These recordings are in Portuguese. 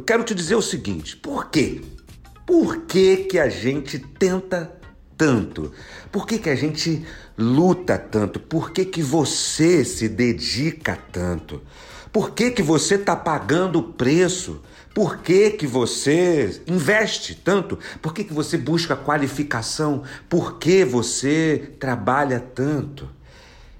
Eu quero te dizer o seguinte: por quê? Por que, que a gente tenta tanto? Por que, que a gente luta tanto? Por que, que você se dedica tanto? Por que, que você está pagando o preço? Por que, que você investe tanto? Por que, que você busca qualificação? Por que você trabalha tanto?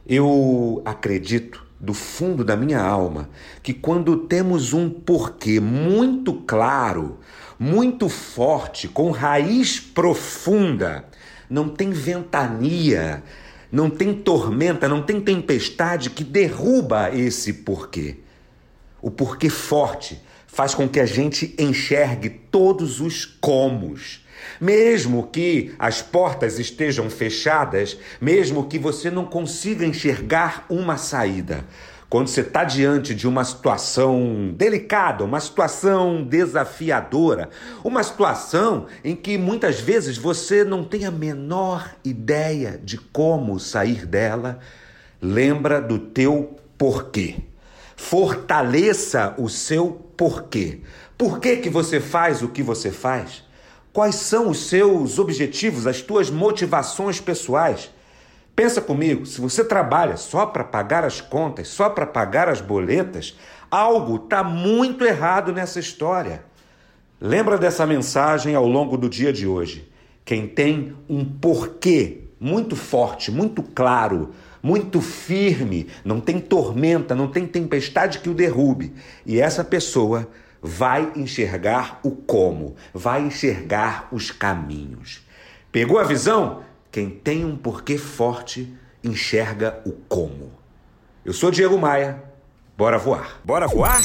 Eu acredito do fundo da minha alma que quando temos um porquê muito claro, muito forte, com raiz profunda, não tem ventania, não tem tormenta, não tem tempestade que derruba esse porquê. O porquê forte faz com que a gente enxergue todos os comos. Mesmo que as portas estejam fechadas, mesmo que você não consiga enxergar uma saída, quando você está diante de uma situação delicada, uma situação desafiadora, uma situação em que muitas vezes você não tem a menor ideia de como sair dela, lembra do teu porquê. Fortaleça o seu porquê. Por que, que você faz o que você faz? Quais são os seus objetivos, as tuas motivações pessoais? Pensa comigo, se você trabalha só para pagar as contas, só para pagar as boletas, algo está muito errado nessa história. Lembra dessa mensagem ao longo do dia de hoje. Quem tem um porquê muito forte, muito claro, muito firme, não tem tormenta, não tem tempestade que o derrube. E essa pessoa vai enxergar o como, vai enxergar os caminhos. Pegou a visão? Quem tem um porquê forte enxerga o como. Eu sou Diego Maia. Bora voar. Bora voar?